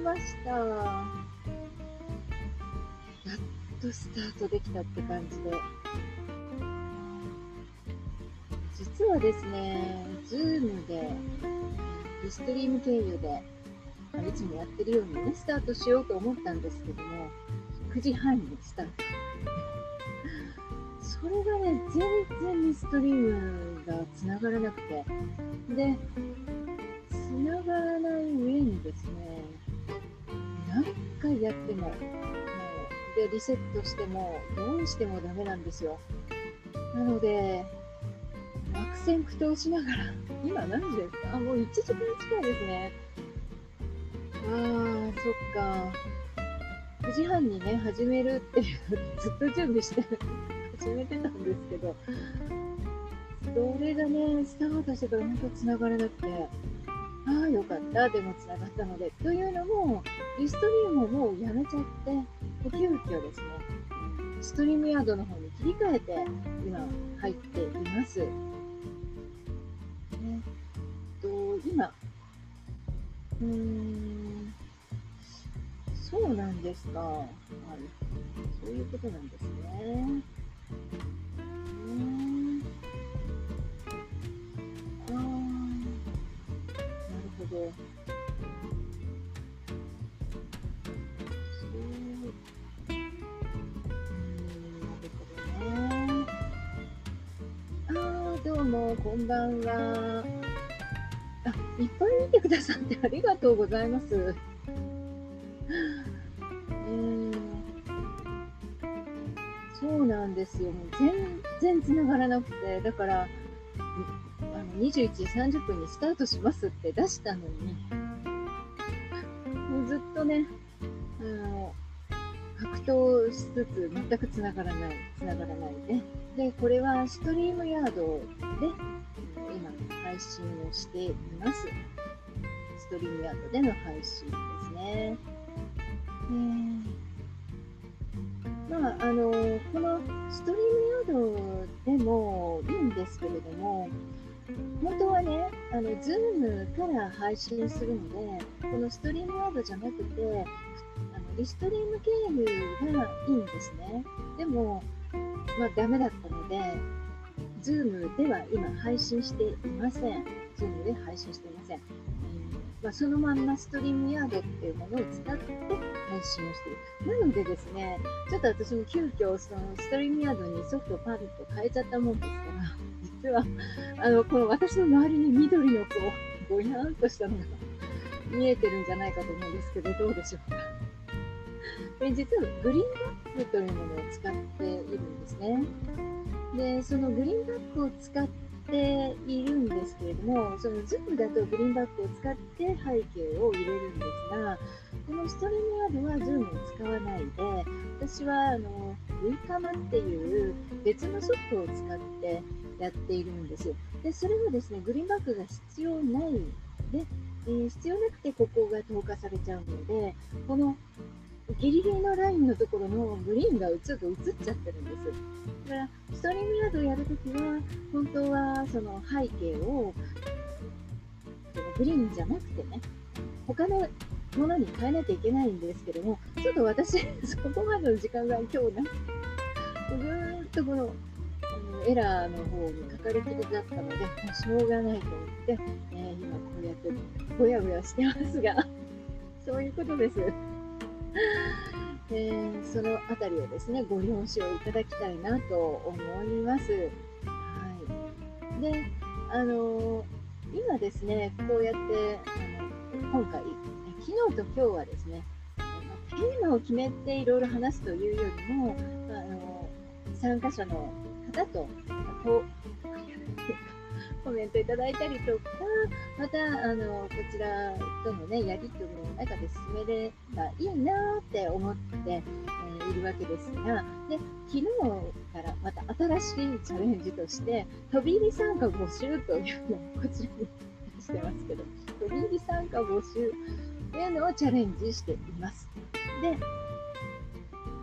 ました。やっとスタートできたって感じで。実はですね、 Zoom で、 Restream 経由で、いつもやってるようにね、スタートしようと思ったんですけども、9時半にスタート。それがね、全然 Restream が繋がらなくて、で、繋がらない上にですね、何回やっても、もうで、リセットしても、どうしてもダメなんですよ。なので、悪戦苦闘しながら、今何時ですか？あ、もう1時間近いですね。あー、そっか。9時半にね、始めるっていう、ずっと準備して 始めてたんですけど、それがね、スタートしてから本当繋がらなくて、ああ、よかった。でも繋がったので。というのも、リストリームをもうやめちゃって、急遽ですね、ストリームヤードの方に切り替えて、今入っています。えっと、今、うーん、そうなんですか。はい。そういうことなんですね。うほど。う、ん、なるほどね。ああ、どうも、こんばんは。あ、いっぱい見てくださってありがとうございます。えー、そうなんですよ。もう全然繋がらなくて、だから、21時30分にスタートしますって出したのに、もうずっとね、あの、格闘しつつ全く繋がらない、繋がらないね。で、これはストリームヤードで今配信をしています。ストリームヤードでの配信ですね。えー、まあ、あの、このストリームヤードでもいいんですけれども、本当はね、あの、ズームから配信するので、このストリームヤードじゃなくて、あのリストリーム経由がいいんですね。でも、まあ、ダメだったので、Zoom では今配信していません。 Zoom で配信していません。まあ、そのまんま StreamYard っていうものを使って配信をしている。なのでですね、ちょっと私も急遽その StreamYard にソフトをパンと変えちゃったもんですから、実は、あの、この私の周りに緑のこう、ぼやんとしたのが見えてるんじゃないかと思うんですけど、どうでしょうか。で実はグリーンバックというものを使っているんですね。で、そのグリーンバックを使っているんですけれども、その Zoom だとグリーンバックを使って背景を入れるんですが、このストリームヤードは Zoom を使わないで、私はあの VCAM っていう別のソフトを使ってやっているんです。で、それはですね、グリーンバックが必要ないで、えー、必要なくてここが投下されちゃうので、このギリギリのラインのところのグリーンがちょっと映っちゃってるんです。だから、ストリームヤードをやるときは、本当はその背景を、グリーンじゃなくてね、他のものに変えなきゃいけないんですけども、ちょっと私、そこまでの時間が今日なね、ぐーっとこの、エラーの方にかかりきりだったので、もうしょうがないと思って、えー、今こうやってぼやぼやしてますが、そういうことです。えー、そのあたりをですね、ご了承いただきたいなと思います。はい。で、あのー、今ですね、こうやって、あの、今回、昨日と今日はですね、テーマを決めていろいろ話すというよりも、あの参加者の方と、こう、コメントいただいたりとか、また、あの、こちらとのね、やりとりの中で進めればいいなって思って、えー、いるわけですが、で、昨日からまた新しいチャレンジとして、飛び入り参加募集というのをこちらにしてますけど、飛び入り参加募集というのをチャレンジしています。で、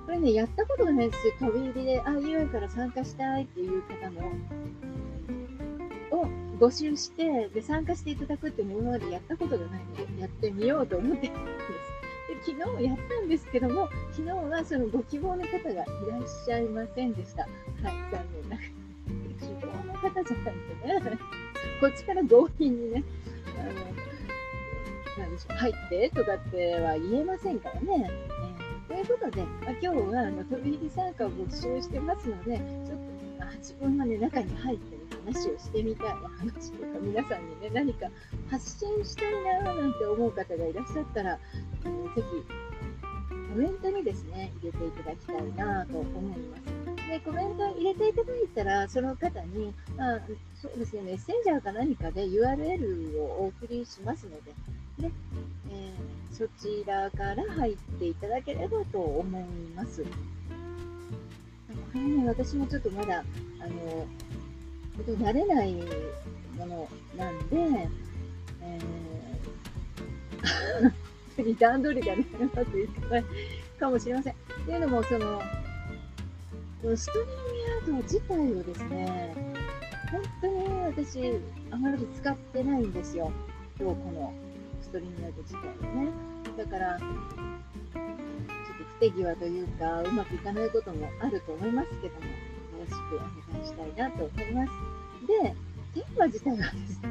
これね、やったことがないですよ。飛び入りで、あ、UN から参加したいっていう方も、を募集してで参加していただくっていうのを今までやったことがないのでやってみようと思ってるんですで。昨日やったんですけども、昨日はそのご希望の方がいらっしゃいませんでした。はい、残念ながら。希望の方じゃないとね、こっちから強引にね、あの、なんでしょう、入ってとかっては言えませんからね。ということで、まあ、今日はあの飛び入り参加を募集してますので、ちょっと、まあ、自分がね、中に入ってる話をしてみたいお話とか皆さんにね何か発信したいななんて思う方がいらっしゃったら、えー、ぜひコメントにですね入れていただきたいなと思います。でコメント入れていただいたらその方に、まあ、そうですねメッセンジャーか何かで URL をお送りしますのでで、そちらから入っていただければと思います。これね、私もちょっとまだ、あの、と慣れないものなんで、えー、段取りがね、うまくいかないかもしれません。っていうのも、その、このストリームヤード自体をですね、本当に私、あまり使ってないんですよ。今日このストリームヤード自体をね。だから、ちょっと不手際というか、うまくいかないこともあると思いますけども、よろしくお願いしたいなと思います。で、テーマ自体はですね、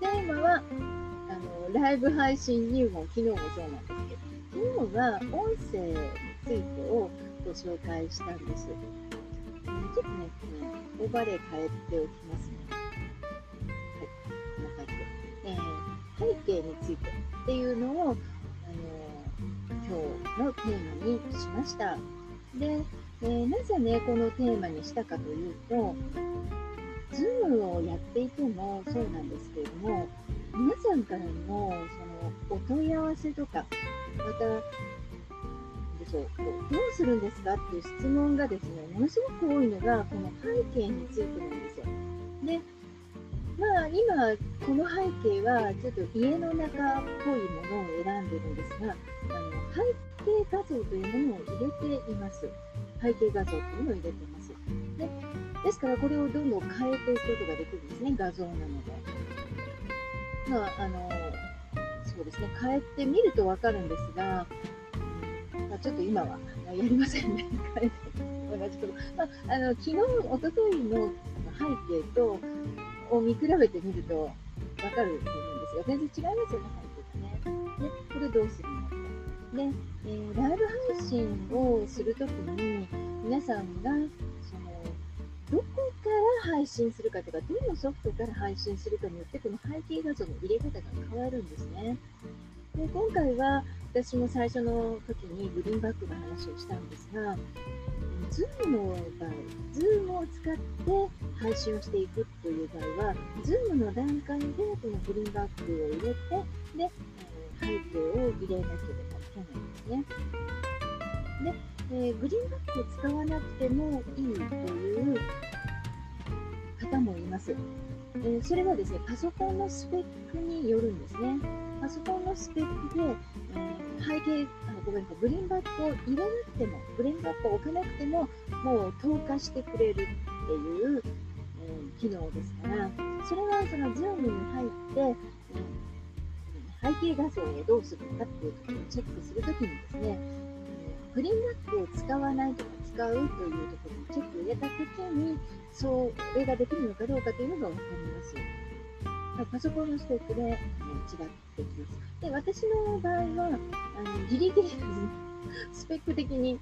テーマは、あの、ライブ配信入門、昨日もそうなんですけど、昨日は音声についてをご紹介したんです。ちょっとね、オーバーレイ変えておきます背景についてっていうのを、あの今日のテーマにしました。で、えー、なぜね、このテーマにしたかというと、 Zoom をやっていてもそうなんですけれども、皆さんからのそのお問い合わせとか、また、でしょうどうするんですかっていう質問がですね、ものすごく多いのが、この背景についてなんですよ。で、まあ今、この背景はちょっと家の中っぽいものを選んでるんですが、あの背景画像というものを入れています。背景画像というのを入れてます。でですから、これをどんどん変えていくことができるんですね、画像なので。まあ、あの、そうですね、変えてみるとわかるんですが、まあ、ちょっと今はやりませんね、変えて。同じこと。まあ、あの、昨日、おとといの背景と、を見比べてみるとわかると思うんですよ。全然違いますよね、背景がね。で、これどうするの？か。で、えー、ライブ配信をするときに、皆さんが、その、どこから配信するかとか、どのソフトから配信するかによって、この背景画像の入れ方が変わるんですね。で今回は、私も最初の時にグリーンバックの話をしたんですが、Zoom の場合、Zoom を使って配信をしていくという場合は、Zoom の段階でこのグリーンバックを入れて、で、背景を入れなければいけないんですね。で、えー、グリーンバックを使わなくてもいいという方もいます。えー、それはですね、パソコンのスペックによるんですね。パソコンのスペックで、えー、背景あ、ごめんなさい、グリーンバックを入れなくても、グリーンバックを置かなくても、もう透過してくれるっていう、え、機能ですから、それはその Zoom に入って、背景画像をどうするのかっていうところをチェックするときにですね、グリーンバックを使わないとか使うというところにチェックを入れたときに、それができるのかどうかというのが分かります。パソコンのスペックで、違ってきます。で、私の場合は、あのギリギリですね、スペック的に、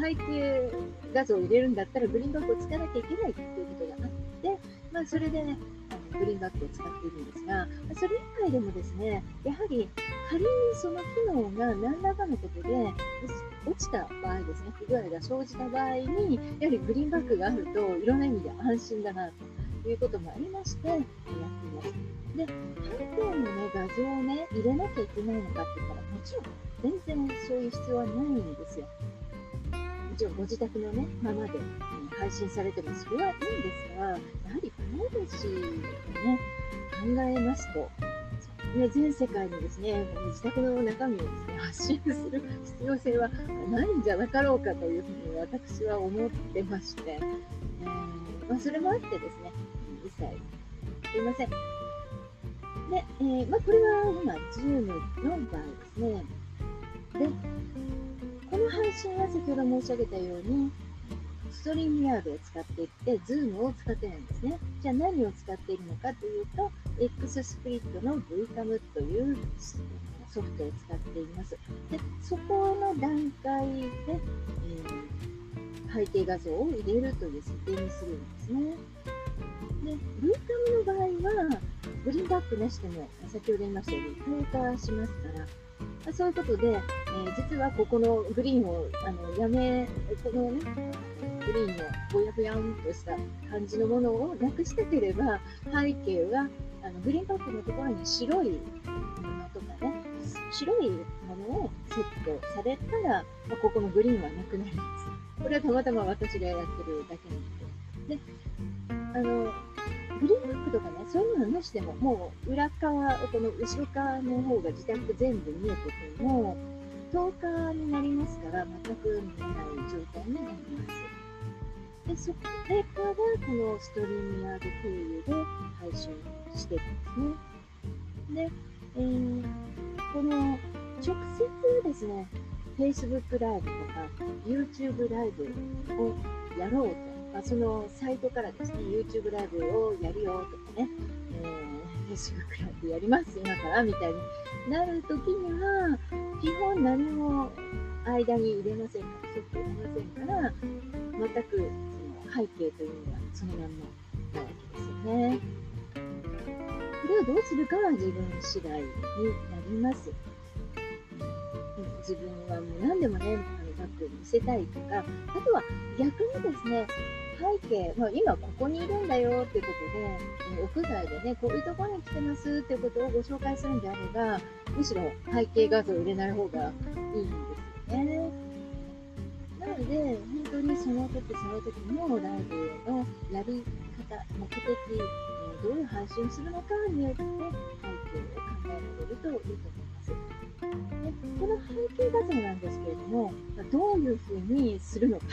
背景画像を入れるんだったらグリーンバックを使わなきゃいけないということがあって、まあ、それで、ね、グリーンバックを使っているんですが、それ以外でもですね、やはり仮にその機能が何らかのことで落ちた場合ですね、不具合が生じた場合に、やはりグリーンバックがあるといろんな意味で安心だなということもありまして、やっています。で、背景のね、画像をね、入れなきゃいけないのかって言ったら、もちろん全然そういう必要はないんですよ。もちろんご自宅のね、ままで、配信されてもそれはいいんですが、やはりプライバシーをね、考えますと、ね、全世界にですね、自宅の中身をですね、発信する必要性はないんじゃなかろうかというふうに私は思ってまして、えー、まあ、それもあってですね、一切すいません。で、えー、まあ、これは今、Zoom の場合ですね、で、この配信は先ほど申し上げたように、 StreamYard を使っていって、 Zoom を使ってるんですね。じゃあ何を使っているのかというと、X スプリットの VCAM というソフトを使っています。で、そこの段階で、えー、背景画像を入れるという設定にするんですね。で、VCAM の場合は、グリーンバックなしでも、先ほど言いましたように、透過しますから、そういうことで、えー、実はここのグリーンをあのやめ、このね、グリーンのぼやぼやんとした感じのものをなくしたければ、背景はあのグリーンバックのところに白いものとかね、白いものをセットされたら、まあ、ここのグリーンはなくなります。これはたまたま私がやってるだけなんで。で、あの、グリーンバックとかね、そういうのなしでも、もう裏側、この後ろ側の方が自宅全部見えてても、10日になりますから、全く見えない状態になります。で、それからこのストリームヤード経由で配信してるんですね。で、えー、この直接ですね、Facebook ライブとか YouTube ライブをやろうとまあ、そのサイトからですね、YouTube ライブをやるよとかね、え、Facebook ライブやります、今から、みたいになるときには、基本何も間に入れませんから、ソフト入れませんから、全く背景というのはそのまんまなわけですよね。これをどうするかは自分次第になります。自分はもう何でもね、バッグに見せたいとか、あとは逆にですね、背景、まあ、今ここにいるんだよっていうことで、屋外でね、こういうところに来てますっていうことをご紹介するんであれば、むしろ背景画像を入れない方がいいんですよね。なので、本当にその時その時のライブのやり方、目的、えどういう配信をするのかによって背景を考えられるといいと思います。でこの背景画像なんですけれども、どういうふうにするのか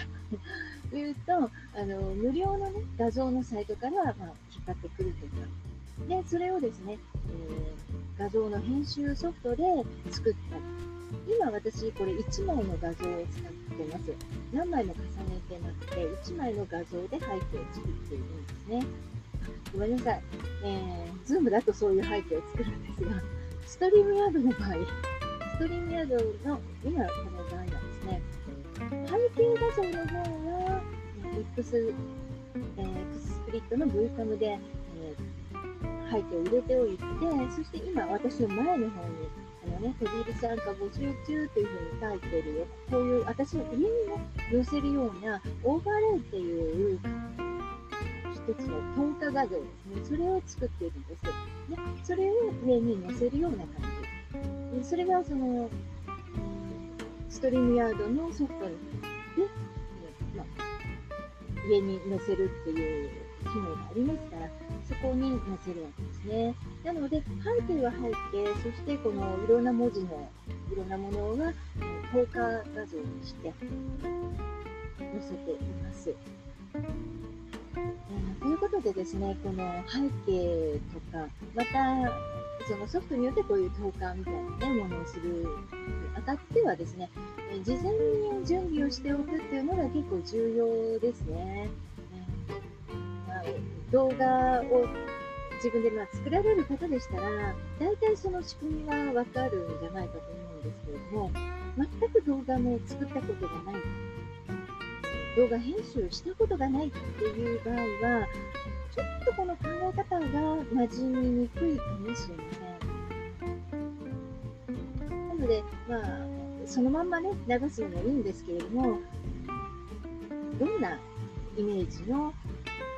というと、あの無料の、ね、画像のサイトから、まあ、引っ張ってくるというか、でそれをですね、えー、画像の編集ソフトで作った今私これ1枚の画像を使ってます。何枚も重ねてなくて、1枚の画像で背景を作っているんですね。ごめんなさい。えー、ズームだとそういう背景を作るんですが、ストリームヤードの場合、ストリームヤードの今この場合はですね、背景画像の方は、X、えー、X スプリットの VCAM で、えー、背景を入れておいて、そして今私の前の方に、あのね、飛び入り参加募集中というふうに書いてるよ。こういう私の家にね、寄せるようなオーバーレイっていう一つの透過画像ですね。それを作っているんです。で、それを上に載せるような感じ。でそれがその、ストリームヤードのソフトで、まあ、上に載せるっていう機能がありますから、そこに載せるわけですね。なので、背景は背景、そしてこのいろんな文字のいろんなものが透過画像にして載せています。ということでですね、この背景とか、またそのソフトによってこういう投函みたいな、ものをするにあたってはですね、事前に準備をしておくっていうのが結構重要ですね。まあ、動画を自分でまあ作られる方でしたら、大体その仕組みはわかるんじゃないかと思うんですけれども、全く動画も作ったことがない動画編集したことがないっていう場合は、ちょっとこの考え方が馴染みにくいかもしれません。なので、まあ、そのまんまね、流すのもいいんですけれども、どんなイメージの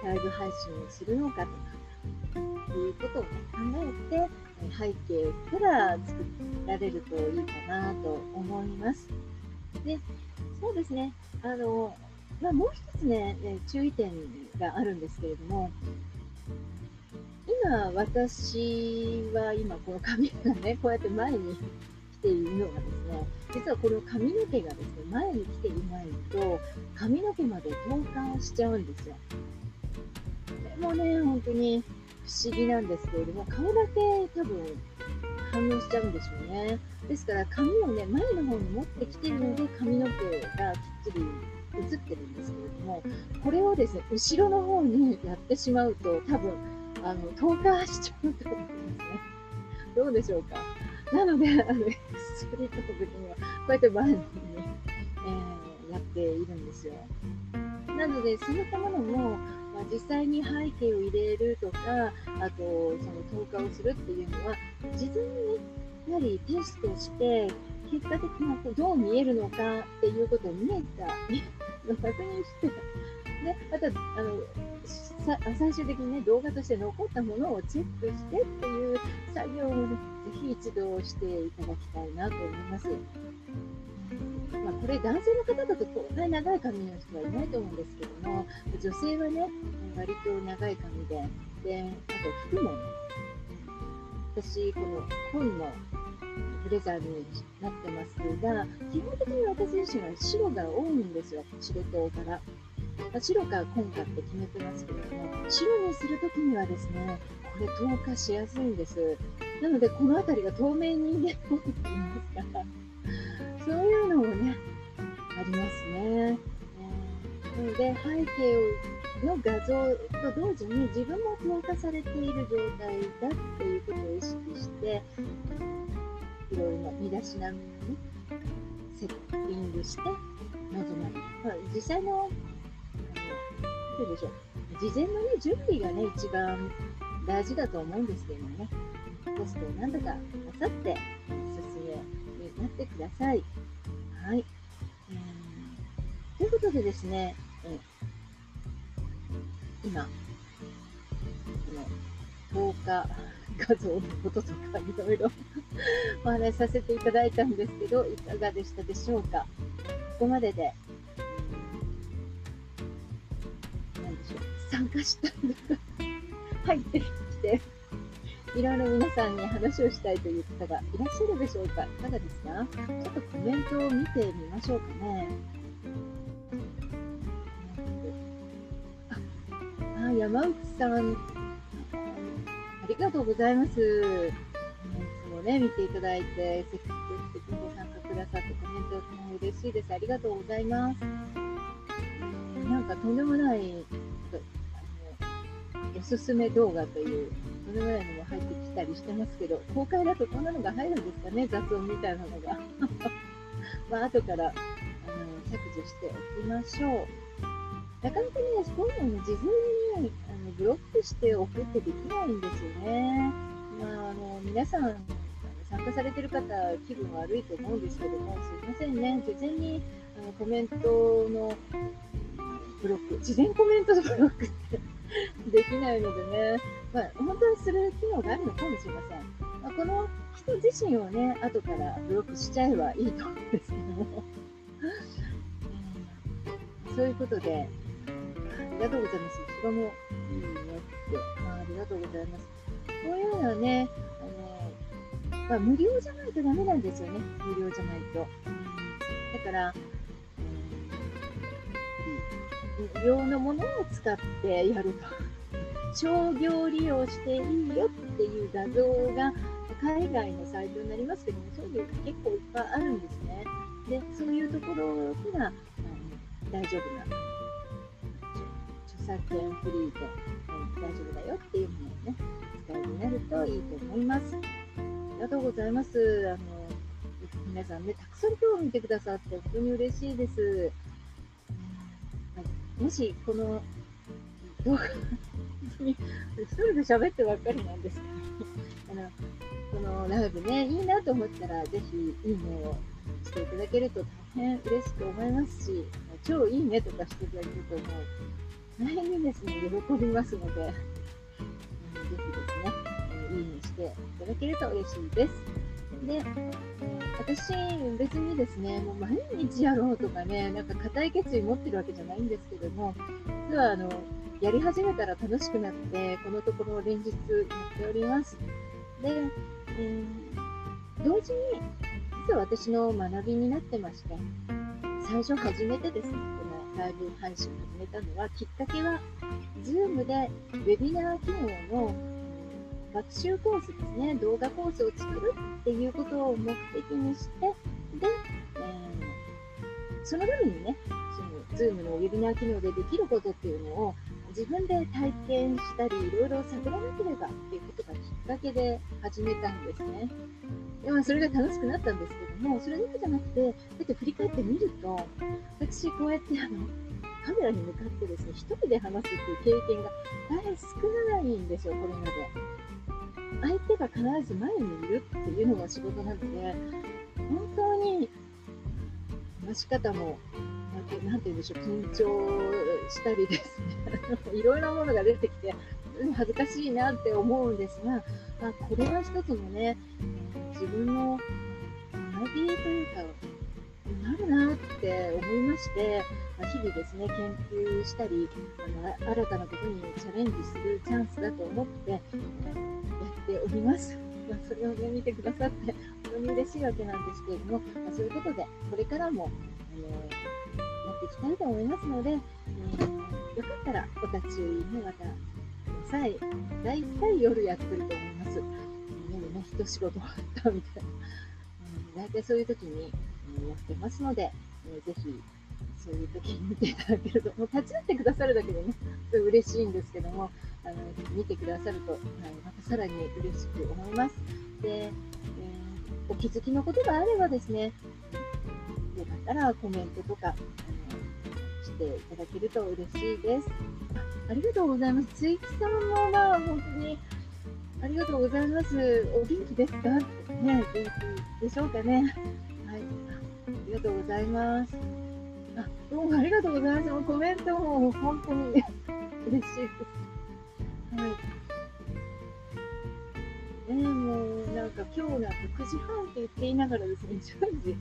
ライブ配信をするのかと、いうことを、ね、考えて、背景から作られるといいかなと思います。で、そうですね、あの、まあ、もう一つね、注意点があるんですけれども、今、私は今、この髪がね、こうやって前に来ているのがですね、実はこの髪の毛がですね、前に来ていないと、髪の毛まで透過しちゃうんですよ。これもね、本当に不思議なんですけれども、顔だけ多分反応しちゃうんでしょうね。ですから髪をね、前の方に持ってきてるので髪の毛がきっちり映ってるんですけれども、これをですね、後ろの方にやってしまうと多分、あの、透過しちゃうと思いますね。どうでしょうか？なので、あの、ストリートの時には、こうやって前に、えー、やっているんですよ。なので、そういったものも、まあ、実際に背景を入れるとか、あと、その投下をするっていうのは、事前にねやはりテストして、結果的にどう見えるのかっていうことを見えた、確認して、で、また、あの、最終的にね、動画として残ったものをチェックしてっていう作業を、ぜひ一度していただきたいなと思います。これ男性の方だとこんなに長い髪の人はいないと思うんですけども、女性はね、割と長い髪で、で、あと服もね、私、この紺のブレザーになってますが、基本的に私自身は白が多いんですよ、仕事から。ま、白か紺かって決めてますけれども、白にするときにはですね、これ透過しやすいんです。なので、この辺りが透明にね、持っていますから、そういうのもね、ありますね。なので、背景の画像と同時に自分も透過されている状態だっていうことを意識して、いろいろな身だしなみに、セッティングして臨まれる。まあ、実際のどうでしょう。事前のね、準備がね、一番大事だと思うんですけどもね。テストを何度かなさっておすすめになってください。はい。ということでですね、え今、この10日画像のこととかいろいろ お話しさせていただいたんですけど、いかがでしたでしょうか？ここまでで何でしょう参加したんです。入ってきて、いろいろ皆さんに話をしたいという方がいらっしゃるでしょうか？いかがですか？ちょっとコメントを見てみましょうかね。山内さん、ありがとうございます。いつもね、見ていただいて、積極的にご参加くださってコメントも嬉しいです。ありがとうございます。なんかとんでもないおすすめ動画という、そのぐらいのも入ってきたりしてますけど、公開だとこんなのが入るんですかね、雑音みたいなのが。まあ、後からあの削除しておきましょう。なかなかね、こういうのに事前に、あのブロックしておくってできないんですよね。まあ、あの皆さん、参加されてる方、気分悪いと思うんですけども、すいませんね、事前にあのコメントのブロック、事前コメントのブロックってできないのでね、まあ、本当にする機能があるのかもしれません。まあ、この人自身をね、後からブロックしちゃえばいいと思うんですけども。そういうことで、りがとうございます。後ろもいいねって、あ、ありがとうございます。こういうのはね、あのまあ、無料じゃないとダメなんですよね。無料じゃないと。だから、無料のものを使ってやると。商業利用していいよっていう画像が海外のサイトになりますけども、そういうの結構いっぱいあるんですね。で、そういうところが、大丈夫な、著作権フリーで、大丈夫だよっていうものをね、お使いになるといいと思います。ありがとうございます。あの皆さんね、たくさん今日見てくださって本当に嬉しいです。もしこの動画一人で喋ってばっかりなんですけど、あのこのライブね、いいなと思ったら、ぜひいいねをしていただけると大変嬉しく思いますし、超いいねとかしていただけるともう、大変にですね、喜びますので、ぜひですね、いいねしていただけると嬉しいです。で、私、別にですね、もう毎日やろうとかね、なんか固い決意持ってるわけじゃないんですけども、実はあの、やり始めたら楽しくなって、このところ連日やっております。で、えー、同時に、実は私の学びになってまして、最初初めてですね、ライブ配信を始めたのは、きっかけは、Zoom でウェビナー機能の学習コースですね、動画コースを作るっていうことを目的にして、で、えー、そのためにね、その Zoom のウェビナー機能でできることっていうのを自分で体験したり、いろいろ探らなければっていうことがきっかけで始めたんですね。でまあ、それが楽しくなったんですけども、それだけじゃなくて、だって振り返ってみると、私こうやってあの、カメラに向かってですね、一人で話すっていう経験が大変少ないんですよ、これまで。相手が必ず前にいるっていうのが仕事なので、本当に話し方も、なんて言うんでしょう、緊張したりですね、いろいろなものが出てきて、恥ずかしいなって思うんですが、まあ、これは一つのね、自分の学びというか、なるなって思いまして、まあ、日々ですね、研究したり、あの新たなことにチャレンジするチャンスだと思ってやっております。ま、それをね、見てくださって本当に嬉しいわけなんですけれども、まあ、そういうことで、これからも、えー、やっていきたいと思いますので、えー、よかったらお立ち寄りね、またください。大体夜やってると思います。でもね、一仕事終わったみたいな。大体そういう時に、えー、やってますので、えー、ぜひそういう時に見ていただけると、もう立ち会ってくださるだけでね、すごい嬉しいんですけども、あの見てくださると、はい、またさらに嬉しく思います。で、えー、お気づきのことがあればですね、よかったらコメントとか、あのしていただけると嬉しいです。ありがとうございます。ついきさんもまあ本当にありがとうございます。お元気ですか？ね、元気でしょうかね。はい。ありがとうございます。あ、どうもありがとうございます。コメントも本当に嬉しいです。はい。ねもうなんか今日なんか9時半って言っていながらですね、10時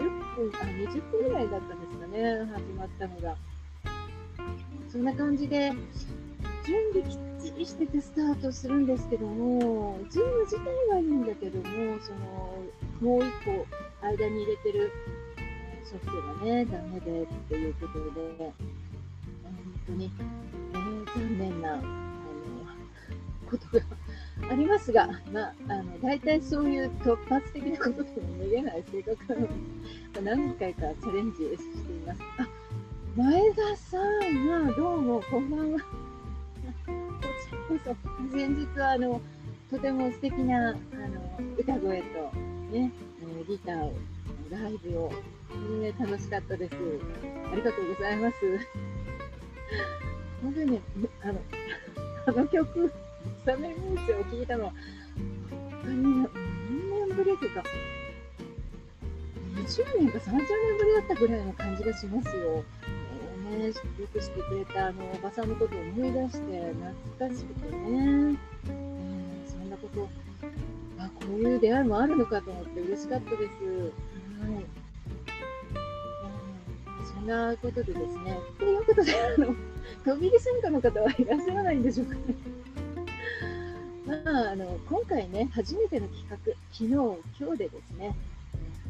10分、あ、20分ぐらいだったんですかね、始まったのが。そんな感じで、準備きっちりしててスタートするんですけども、ズーム自体はいいんだけども、その、もう一個間に入れてるソフトがね、ダメでっていうことで、本当に、えー、残念な、あの、ことがありますが、まあ、あの、大体そういう突発的なことでも逃げない性格なので、何回かチャレンジしています。あ、前田さんが、どうも、こんばんは。こちらこそ、先日は、あの、とても素敵な、あの、歌声と、ね、ギターを、ライブをね、楽しかったです。ありがとうございます。本当にね、あの、あの曲、サメミーチを聴いたのは、本当に何年ぶりとか、20年か30年ぶりだったぐらいの感じがしますよ。ね、よくしてくれたあのおばさんのことを思い出して懐かしくてね、えー、そんなこと、あ、こういう出会いもあるのかと思って嬉しかったです。はい。んなことでですね、ということで、あの、飛び入り参加の方はいらっしゃらないんでしょうかね。まあ、あの、今回ね、初めての企画、昨日、今日でですね、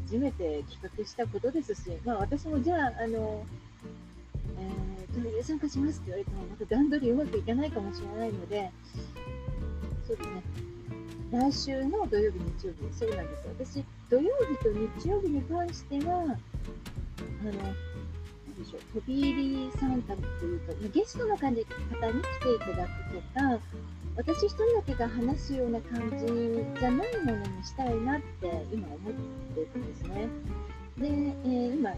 初めて企画したことですし、まあ私もじゃあ、あの、ー、飛び入り参加しますって言われても、また段取りうまくいかないかもしれないので、そうですね、来週の土曜日、日曜日、そうなんです私、土曜日と日曜日に関しては、あの、でしょう、飛び入り参加というか、ゲストの方に来ていただくとか、私一人だけが話すような感じじゃないものにしたいなって今思ってるんですね。で、えー、今、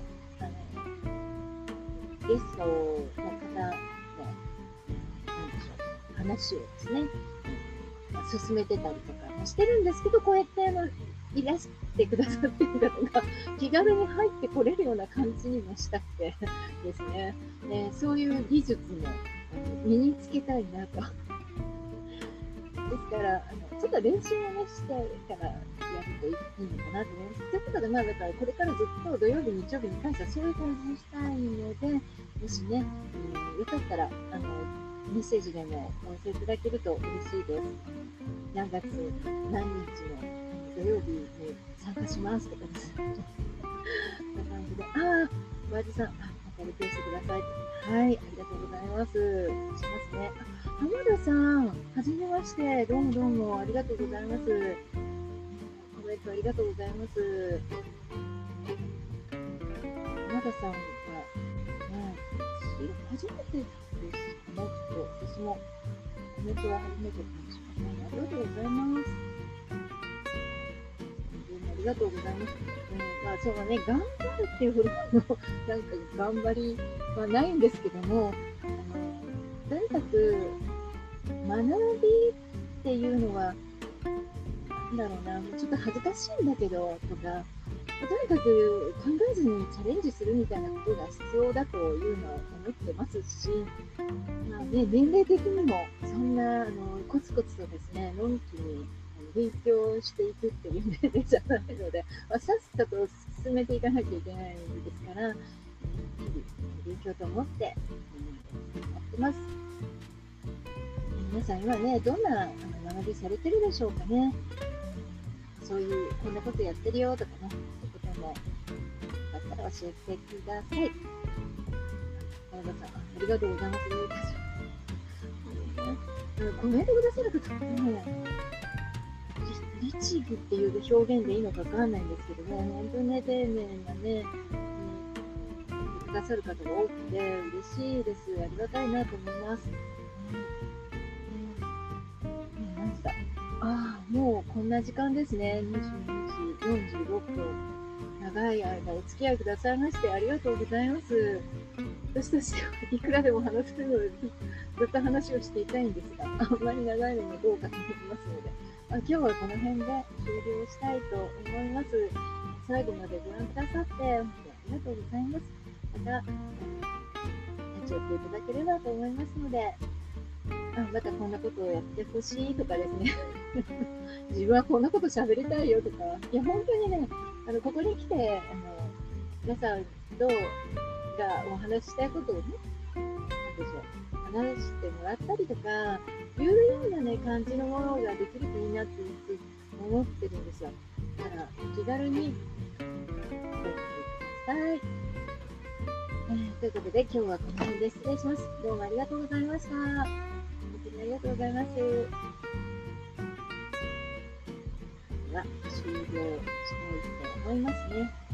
ゲストの方で、なんでしょう、話をですね、進めてたりとかもしてるんですけど、こうやってあのいらしてくださってる方が気軽に入ってこれるような感じにもしたくてですね、ねそういう技術も身につけたいなと。ですから、あのちょっと練習をね、してからやるといいのかなと思います。ということで、まあ、だからこれからずっと土曜日、日曜日に関してはそういう感じにしたいので、もしね、うん、よかったら、あの、メッセージでもお寄せいただけると嬉しいです。何月何日の土曜日に参加しますとかです。こんな感じで、ああ、和地さん、あ、またリクエストください。はい、ありがとうございます。しますね。浜田さん、はじめまして。どうもどうも、ありがとうございます。コメントありがとうございます。浜田さんが、ね、私、初めてですね、ちょっと、私もコメントは初めてかもしれない。ありがとうございます。ありがとうございます。うんまあ、そうね、頑張るっていうほどのなんか頑張りはないんですけども、とにかく学びっていうのは、なんだろうな、ちょっと恥ずかしいんだけどとか、とにかく考えずにチャレンジするみたいなことが必要だというのは思ってますし、まあね、年齢的にもそんなあのコツコツとですね、のんきに勉強していくっていう年齢じゃないので、まあ、さっさと進めていかなきゃいけないですから、日々勉強と思って、やってます。皆さん今ね、どんなあの学びされてるでしょうかね。そういう、こんなことやってるよとかね、そういうことも、だったら教えてください。原田さん、ありがとうございます。ねコメントくださる方ね、律儀っていう表現でいいのかわかんないんですけども、本当にね、丁寧なね、うん、くださる方が多くて嬉しいです。ありがたいなと思います。もうこんな時間ですね。22時46分。長い間お付き合いくださいましてありがとうございます。私としてはいくらでも話せるので、ずっと話をしていたいんですが、あんまり長いのもどうかと思いますので。今日はこの辺で終了したいと思います。最後までご覧くださって本当にありがとうございます。また、立ち寄っていただければと思いますので、あまたこんなことをやってほしいとかですね 自分はこんなこと喋りたいよとか、いや、本当にね、あのここに来て、あの皆さんどうがお話ししたいことをね、なんでしょう、話してもらったりとか、いうようなね、感じのものができるといいなって思ってるんですよ。だから、気軽にご覧ください。えー、ということで、今日はこの辺で失礼します。どうもありがとうございました。ありがとうございます。では、終了したいと思いますね。